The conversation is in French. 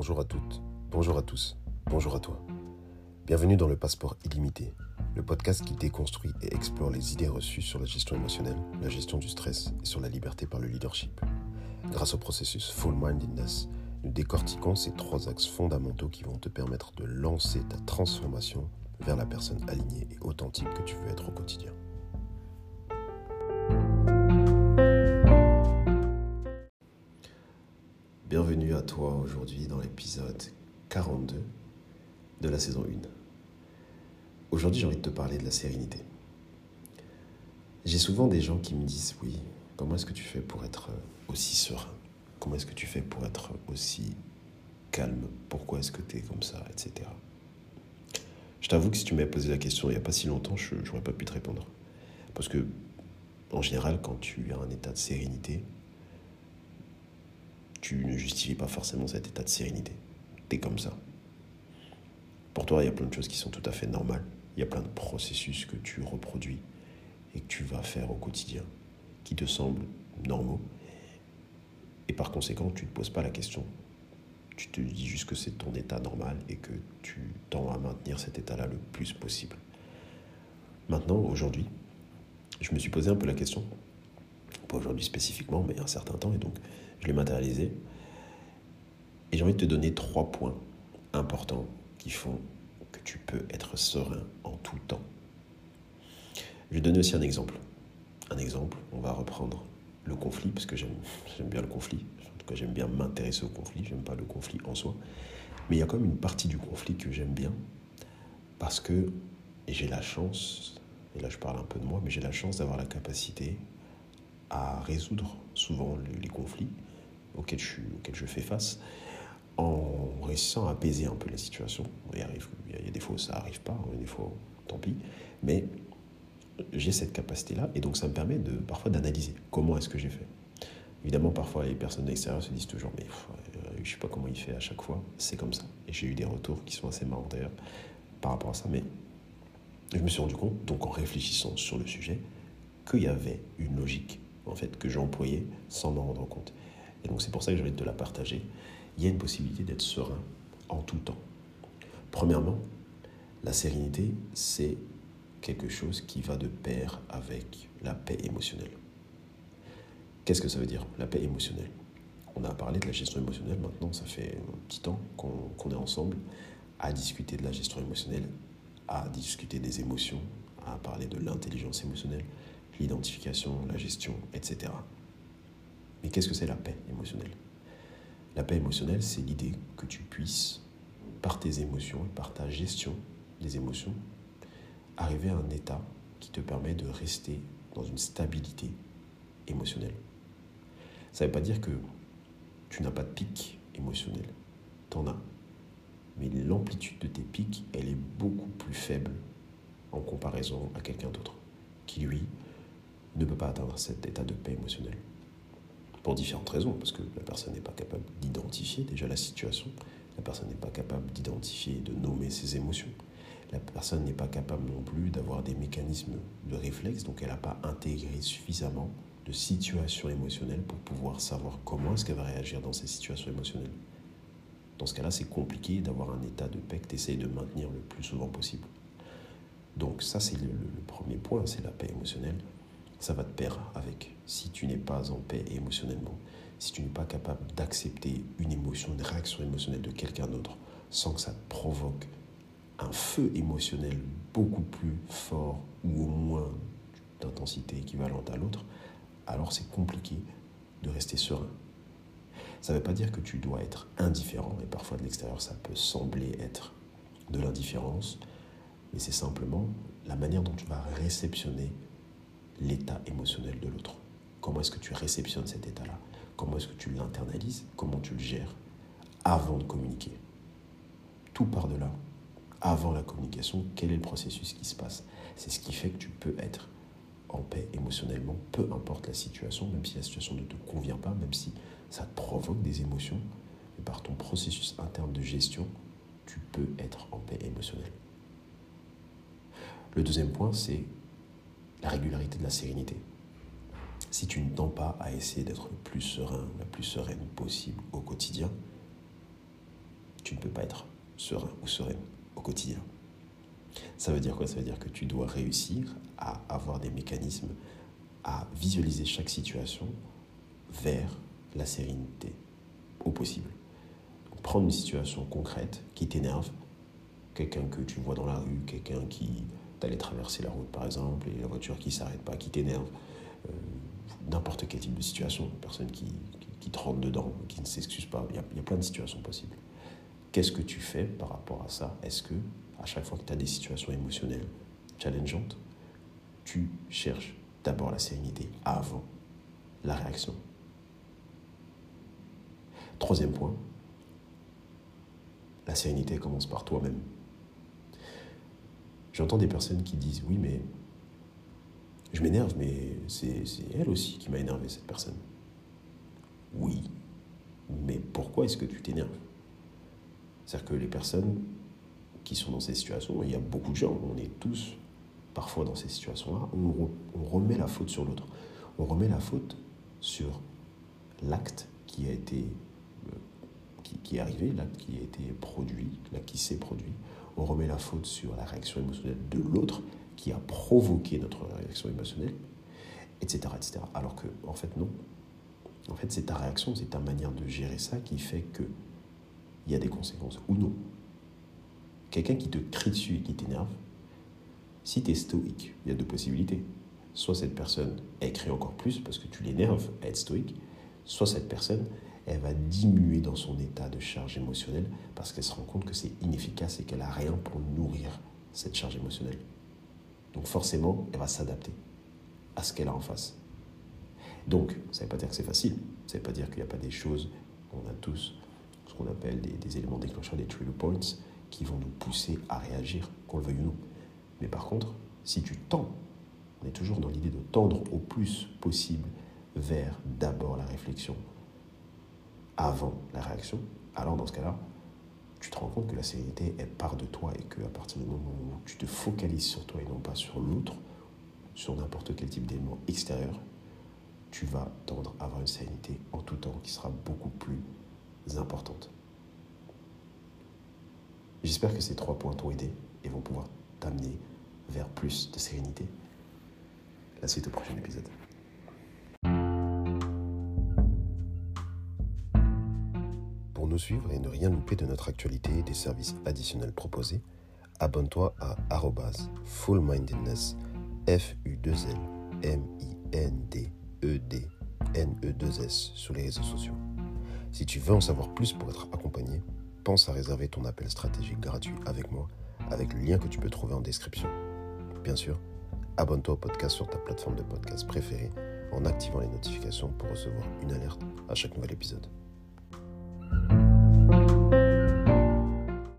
bonjour à toutes, bonjour à tous, bonjour à toi. Bienvenue dans le Passeport illimité, le podcast qui déconstruit et explore les idées reçues sur la gestion émotionnelle, la gestion du stress et sur la liberté par le leadership. Grâce au processus Full Mindedness, nous décortiquons ces trois axes fondamentaux qui vont te permettre de lancer ta transformation vers la personne alignée et authentique que tu veux être au quotidien. Bienvenue à toi aujourd'hui dans l'épisode 42 de la saison 1. Aujourd'hui j'ai envie de te parler de la sérénité. J'ai souvent des gens qui me disent oui, comment est-ce que tu fais pour être aussi serein? Comment est-ce que tu fais pour être aussi calme? Pourquoi est-ce que tu es comme ça Etc. Je t'avoue que si tu m'avais posé la question il n'y a pas si longtemps, je n'aurais pas pu te répondre. Parce que, en général, quand tu as un état de sérénité, tu ne justifies pas forcément cet état de sérénité. Tu es comme ça. Pour toi, il y a plein de choses qui sont tout à fait normales. Il y a plein de processus que tu reproduis et que tu vas faire au quotidien qui te semblent normaux. Et par conséquent, tu ne te poses pas la question. Tu te dis juste que c'est ton état normal et que tu tends à maintenir cet état-là le plus possible. Maintenant, aujourd'hui, je me suis posé un peu la question. Pas aujourd'hui spécifiquement, mais il y a un certain temps. Et donc, je l'ai matérialisé. Et j'ai envie de te donner trois points importants qui font que tu peux être serein en tout temps. Je vais donner aussi un exemple. Un exemple, on va reprendre le conflit, parce que j'aime bien le conflit. En tout cas, j'aime bien m'intéresser au conflit. J'aime pas le conflit en soi. Mais il y a quand même une partie du conflit que j'aime bien, parce que j'ai la chance, et là je parle un peu de moi, mais j'ai la chance d'avoir la capacité à résoudre souvent les conflits auquel je, fais face, en réussissant à apaiser un peu la situation. Il, arrive, il y a des fois où ça n'arrive pas, des fois tant pis, mais j'ai cette capacité-là, et donc ça me permet de, parfois d'analyser comment est-ce que j'ai fait. Évidemment, parfois, les personnes extérieures se disent toujours, mais euh, je ne sais pas comment il fait à chaque fois, c'est comme ça. Et j'ai eu des retours qui sont assez marrants d'ailleurs par rapport à ça, mais je me suis rendu compte, donc en réfléchissant sur le sujet, qu'il y avait une logique, en fait, que j'employais sans m'en rendre compte. Et donc c'est pour ça que j'ai envie de te la partager. Il y a une possibilité d'être serein en tout temps. Premièrement, la sérénité, c'est quelque chose qui va de pair avec la paix émotionnelle. Qu'est-ce que ça veut dire, la paix émotionnelle? On a parlé de la gestion émotionnelle, maintenant ça fait un petit temps qu'on est ensemble à discuter de la gestion émotionnelle, à discuter des émotions, à parler de l'intelligence émotionnelle, l'identification, la gestion, etc. Mais qu'est-ce que c'est la paix émotionnelle? La paix émotionnelle, c'est l'idée que tu puisses, par tes émotions et par ta gestion des émotions, arriver à un état qui te permet de rester dans une stabilité émotionnelle. Ça ne veut pas dire que tu n'as pas de pic émotionnel. Tu en as. Mais l'amplitude de tes pics, elle est beaucoup plus faible en comparaison à quelqu'un d'autre, qui lui ne peut pas atteindre cet état de paix émotionnelle pour différentes raisons, parce que la personne n'est pas capable d'identifier déjà la situation, la personne n'est pas capable d'identifier et de nommer ses émotions, la personne n'est pas capable non plus d'avoir des mécanismes de réflexe, donc elle n'a pas intégré suffisamment de situations émotionnelles pour pouvoir savoir comment est-ce qu'elle va réagir dans ces situations émotionnelles. Dans ce cas-là, c'est compliqué d'avoir un état de paix que tu essayes de maintenir le plus souvent possible. Donc ça, c'est le, le premier point, c'est la paix émotionnelle ça va te perdre avec. Si tu n'es pas en paix émotionnellement, si tu n'es pas capable d'accepter une émotion, une réaction émotionnelle de quelqu'un d'autre, sans que ça te provoque un feu émotionnel beaucoup plus fort ou au moins d'intensité équivalente à l'autre, alors c'est compliqué de rester serein. Ça ne veut pas dire que tu dois être indifférent, et parfois de l'extérieur ça peut sembler être de l'indifférence, mais c'est simplement la manière dont tu vas réceptionner l'état émotionnel de l'autre. Comment est-ce que tu réceptionnes cet état-là? Comment est-ce que tu l'internalises? Comment tu le gères? Avant de communiquer Tout part de là. Avant la communication, quel est le processus qui se passe? C'est ce qui fait que tu peux être en paix émotionnellement, peu importe la situation, même si la situation ne te convient pas, même si ça te provoque des émotions, et par ton processus interne de gestion, tu peux être en paix émotionnelle. Le deuxième point, c'est la régularité de la sérénité. Si tu ne tends pas à essayer d'être le plus serein, la plus sereine possible au quotidien, tu ne peux pas être serein ou sereine au quotidien. Ça veut dire quoi? Ça veut dire que tu dois réussir à avoir des mécanismes, à visualiser chaque situation vers la sérénité au possible. prendre une situation concrète qui t'énerve, quelqu'un que tu vois dans la rue, quelqu'un qui t'allait traverser la route par exemple, et la voiture qui s'arrête pas, qui t'énerve, euh, n'importe quel type de situation, personne qui, qui, te rentre dedans, qui ne s'excuse pas, il y, a, il y a plein de situations possibles. Qu'est-ce que tu fais par rapport à ça? Est-ce que à chaque fois que tu as des situations émotionnelles challengeantes, tu cherches d'abord la sérénité avant la réaction? Troisième point, la sérénité commence par toi-même. J'entends des personnes qui disent oui mais je m'énerve mais c'est elle aussi qui m'a énervé cette personne. Oui, mais pourquoi est-ce que tu t'énerves? C'est-à-dire que les personnes qui sont dans ces situations, il y a beaucoup de gens, on est tous parfois dans ces situations-là, on, remet la faute sur l'autre. On remet la faute sur l'acte qui a été qui, est arrivé, l'acte qui a été produit, l'acte qui s'est produit. On remet la faute sur la réaction émotionnelle de l'autre qui a provoqué notre réaction émotionnelle, etc., etc. Alors que, en fait, non. En fait, c'est ta réaction, c'est ta manière de gérer ça qui fait que il y a des conséquences ou non. Quelqu'un qui te crie dessus et qui t'énerve, si tu es stoïque, il y a deux possibilités. Soit cette personne, elle crie encore plus parce que tu l'énerves à être stoïque, soit cette personne, elle va diminuer dans son état de charge émotionnelle parce qu'elle se rend compte que c'est inefficace et qu'elle n'a rien pour nourrir cette charge émotionnelle. Donc forcément, elle va s'adapter à ce qu'elle a en face. Donc, ça ne veut pas dire que c'est facile, ça ne veut pas dire qu'il n'y a pas des choses, on a tous ce qu'on appelle des, éléments déclencheurs, des trigger points, qui vont nous pousser à réagir, qu'on le veuille ou non. Mais par contre, si tu tends, on est toujours dans l'idée de tendre au plus possible vers d'abord la réflexion, avant la réaction, alors dans ce cas-là, tu te rends compte que la sérénité, elle part de toi et qu'à partir du moment où tu te focalises sur toi et non pas sur l'autre, sur n'importe quel type d'élément extérieur, tu vas tendre à avoir une sérénité en tout temps qui sera beaucoup plus importante. J'espère que ces trois points t'ont aidé et vont pouvoir t'amener vers plus de sérénité. La suite au prochain épisode. Suivre et ne rien louper de notre actualité et des services additionnels proposés, abonne-toi à fullmindedness, f u 2 l m i n d e d n e 2 s sur les réseaux sociaux. Si tu veux en savoir plus pour être accompagné, pense à réserver ton appel stratégique gratuit avec moi avec le lien que tu peux trouver en description. Bien sûr, abonne-toi au podcast sur ta plateforme de podcast préférée en activant les notifications pour recevoir une alerte à chaque nouvel épisode.